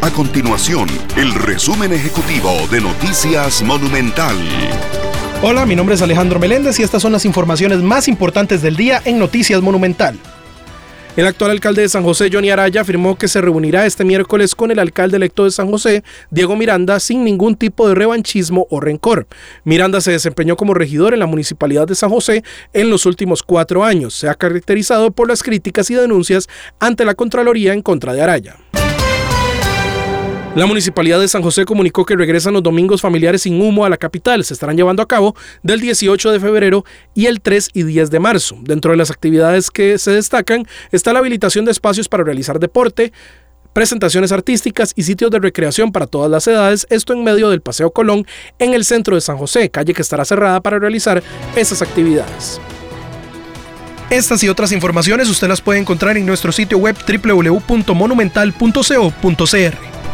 A continuación, el resumen ejecutivo de Noticias Monumental. Hola, mi nombre es Alejandro Meléndez y estas son las informaciones más importantes del día en Noticias Monumental. El actual alcalde de San José, Johnny Araya, afirmó que se reunirá este miércoles con el alcalde electo de San José, Diego Miranda, sin ningún tipo de revanchismo o rencor. Miranda se desempeñó como regidor en la municipalidad de San José en los últimos cuatro años. Se ha caracterizado por las críticas y denuncias ante la Contraloría en contra de Araya. La Municipalidad de San José comunicó que regresan los domingos familiares sin humo a la capital. Se estarán llevando a cabo del 18 de febrero y el 3 y 10 de marzo. Dentro de las actividades que se destacan está la habilitación de espacios para realizar deporte, presentaciones artísticas y sitios de recreación para todas las edades, esto en medio del Paseo Colón en el centro de San José, calle que estará cerrada para realizar esas actividades. Estas y otras informaciones usted las puede encontrar en nuestro sitio web www.monumental.co.cr.